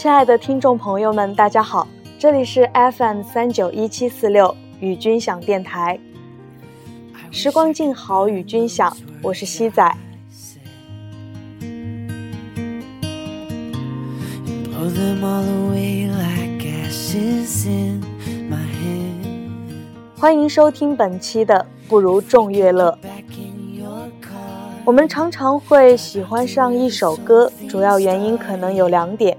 亲爱的听众朋友们，大家好，这里是 FM 三九一七四六与君享电台。时光静好与君享，我是西仔。欢迎收听本期的《不如众乐乐》。我们常常会喜欢上一首歌，主要原因可能有两点：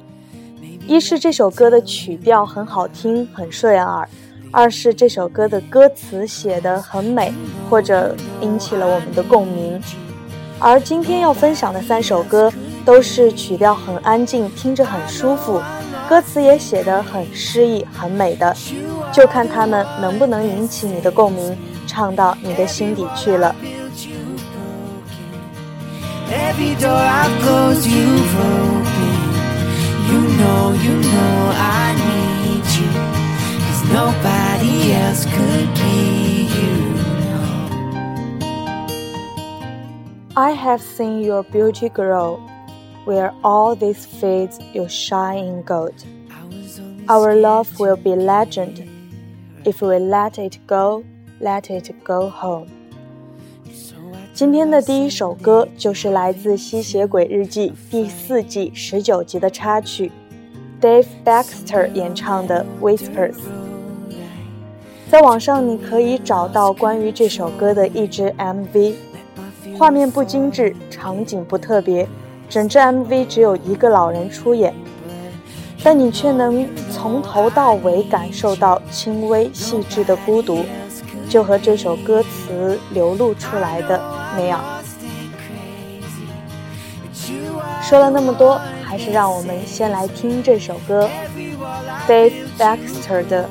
一是这首歌的曲调很好听，很顺耳；二是这首歌的歌词写得很美，或者引起了我们的共鸣。而今天要分享的三首歌，都是曲调很安静，听着很舒服。歌词也写得很诗意、很美的，就看他们能不能引起你的共鸣，唱到你的心底去了。I have seen your beauty grow. where all this fades, you shine in gold. Our love will be legend. If we let it go, let it go home. 今天的第一首歌就是来自《吸血鬼日记》第四季十九集的插曲，Dave Baxter 演唱的《Whispers》。在网上你可以找到关于这首歌的一支 MV，画面不精致，场景不特别。整支 MV 只有一个老人出演，但你却能从头到尾感受到轻微细致的孤独，就和这首歌词流露出来的那样。说了那么多，还是让我们先来听这首歌，Dave Baxter 的《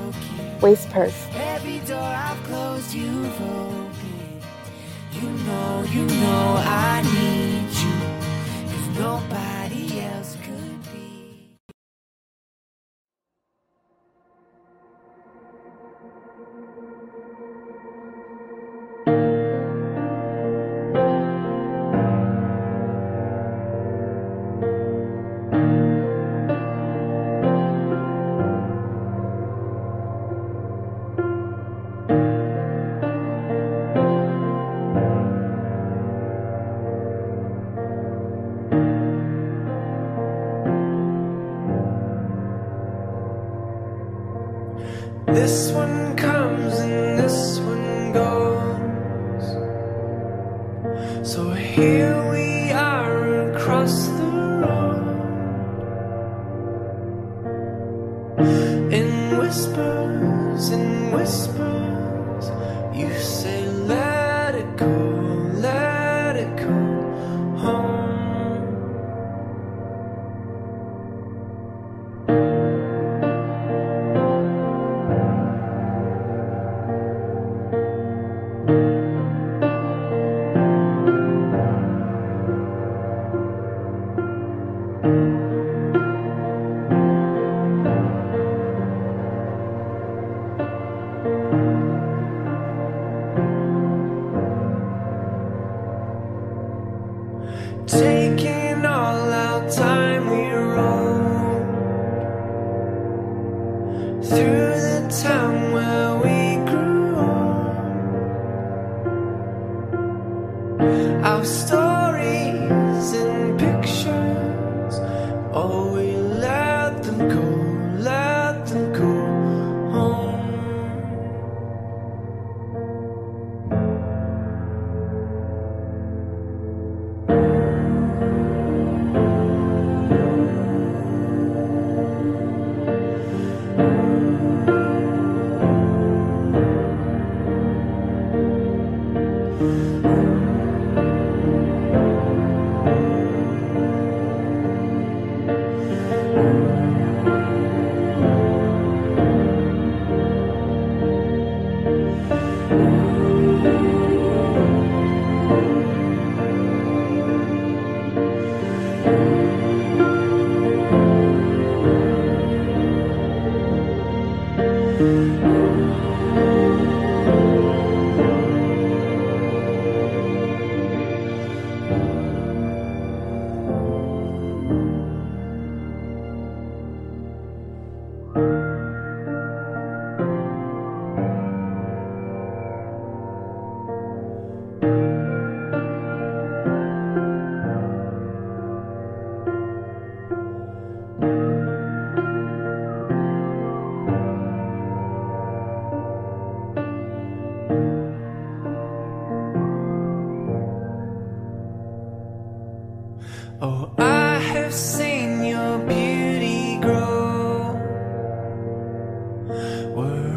Whispers》。nobody Whispers, and whispers, you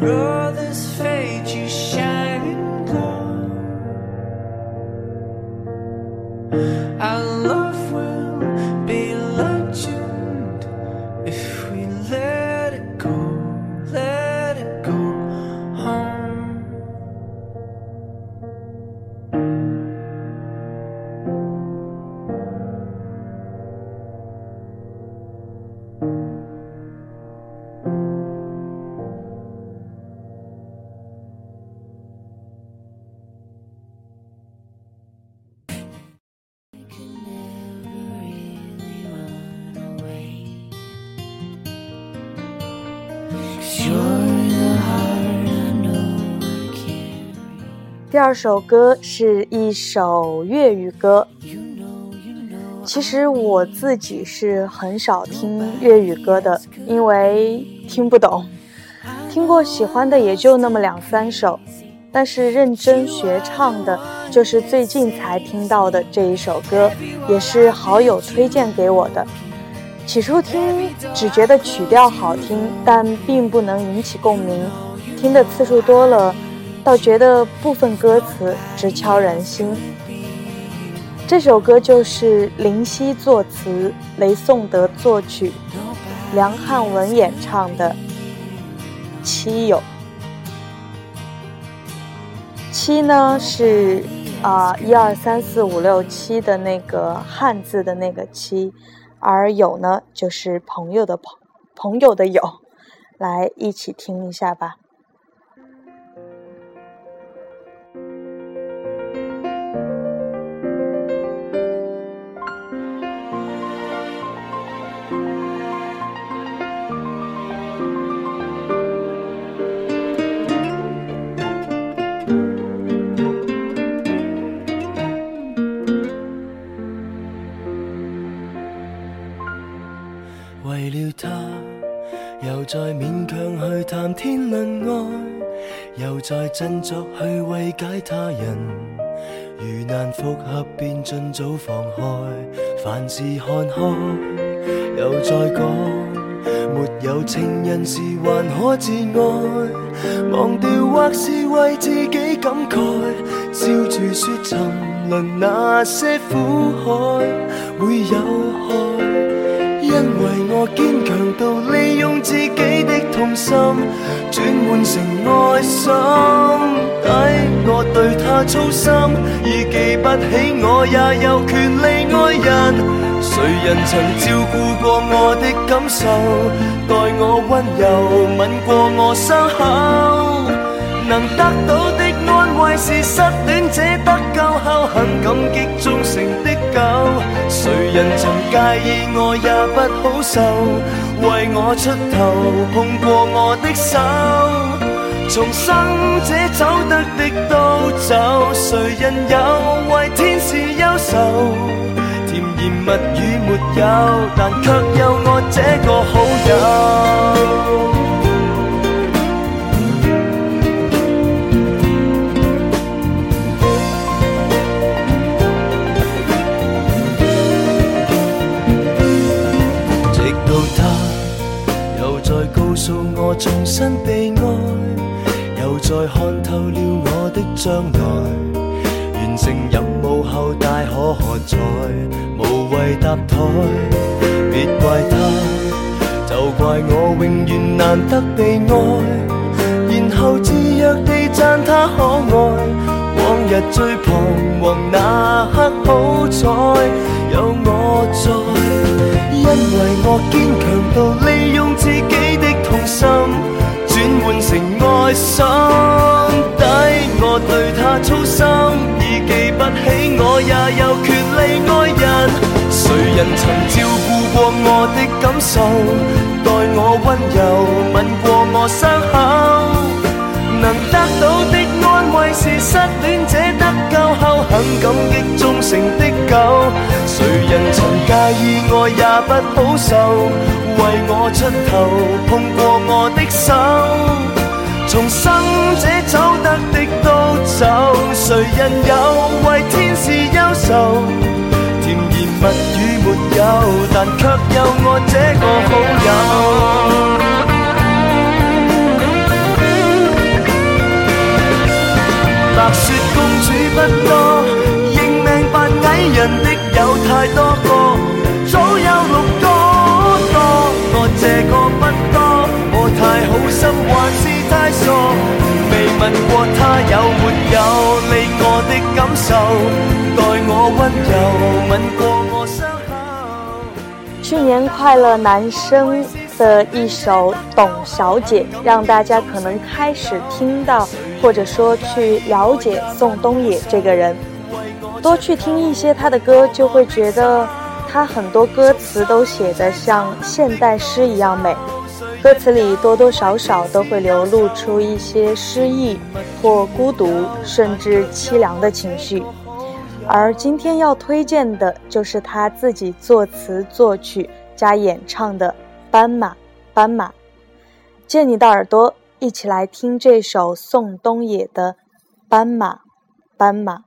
road. 第二首歌是一首粤语歌。其实我自己是很少听粤语歌的，因为听不懂。听过喜欢的也就那么两三首，但是认真学唱的，就是最近才听到的这一首歌，也是好友推荐给我的。起初听只觉得曲调好听，但并不能引起共鸣。听的次数多了，倒觉得部分歌词直敲人心。这首歌就是林夕作词，雷颂德作曲，梁汉文演唱的《七友》。七呢是啊一二三四五六七的那个汉字的那个七。而友呢，就是朋友的朋，朋友的友，来一起听一下吧。振作去慰解他人。如难复合，便尽早放开。凡事看开，又再讲，没有情人时还可自爱。忘掉或是为自己感慨，笑住说沉沦那些苦海会有害。因为我坚强到利用自己的痛心转换成爱心，抵我对他操心，已记不起我也有权利爱人。谁人曾照顾过我的感受，待我温柔吻过我伤口，能得到的是失恋者得救后很感激忠诚的狗。谁人曾介意我也不好受，为我出头碰过我的手，重生者走得的都走，谁人有为天使忧愁？甜言蜜语没有，但却有我这个好友。将来。完成任务后大可喝彩，无谓搭台。别怪他，就怪我永远难得被爱。然后自若地赞他可爱。往日最彷人曾照顾过我的感受，待我温柔吻过我伤口，能得到的安慰是失恋者得救后很感激忠诚的狗。谁人曾介意爱也不好受。为我出头，碰过我的手，重生者走得的都走，谁人有为天使忧愁？甜言蜜语没有，但却有我这个好友。白雪公主不多，认命扮矮人的有太多个，早有六个多，我。这个不多，我太好心还是太傻，未问过他有没有理我的感受，去年快乐男声的一首《董小姐》，让大家可能开始听到，或者说去了解宋冬野这个人，多去听一些他的歌，就会觉得。他很多歌词都写得像现代诗一样美，歌词里多多少少都会流露出一些失意或孤独，甚至凄凉的情绪。而今天要推荐的就是他自己作词作曲加演唱的《斑马，斑马》。借你的耳朵，一起来听这首宋冬野的《斑马，斑马》。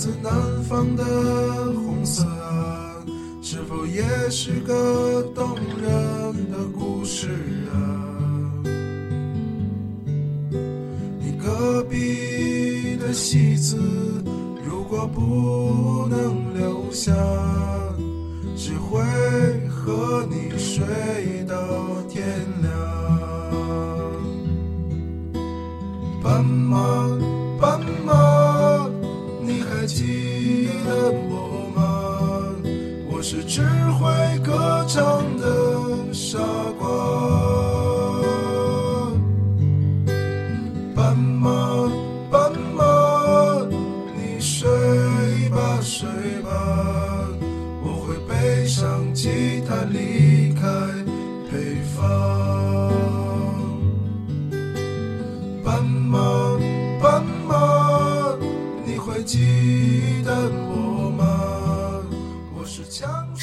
来自南方的红色是个动人的故事啊！你隔壁的戏子，如果不能留下，只会和你睡到天亮。斑马，是只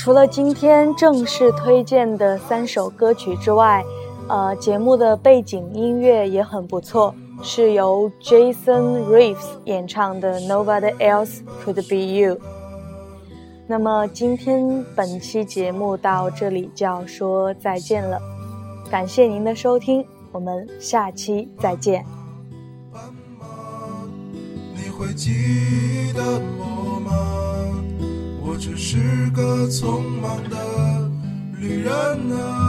除了今天正式推荐的三首歌曲之外，呃，节目的背景音乐也很不错，是由 Jason Reeves 演唱的《Nobody Else Could Be You》。那么今天本期节目到这里就要说再见了，感谢您的收听，我们下期再见。你会记得我吗？只是个匆忙的旅人啊，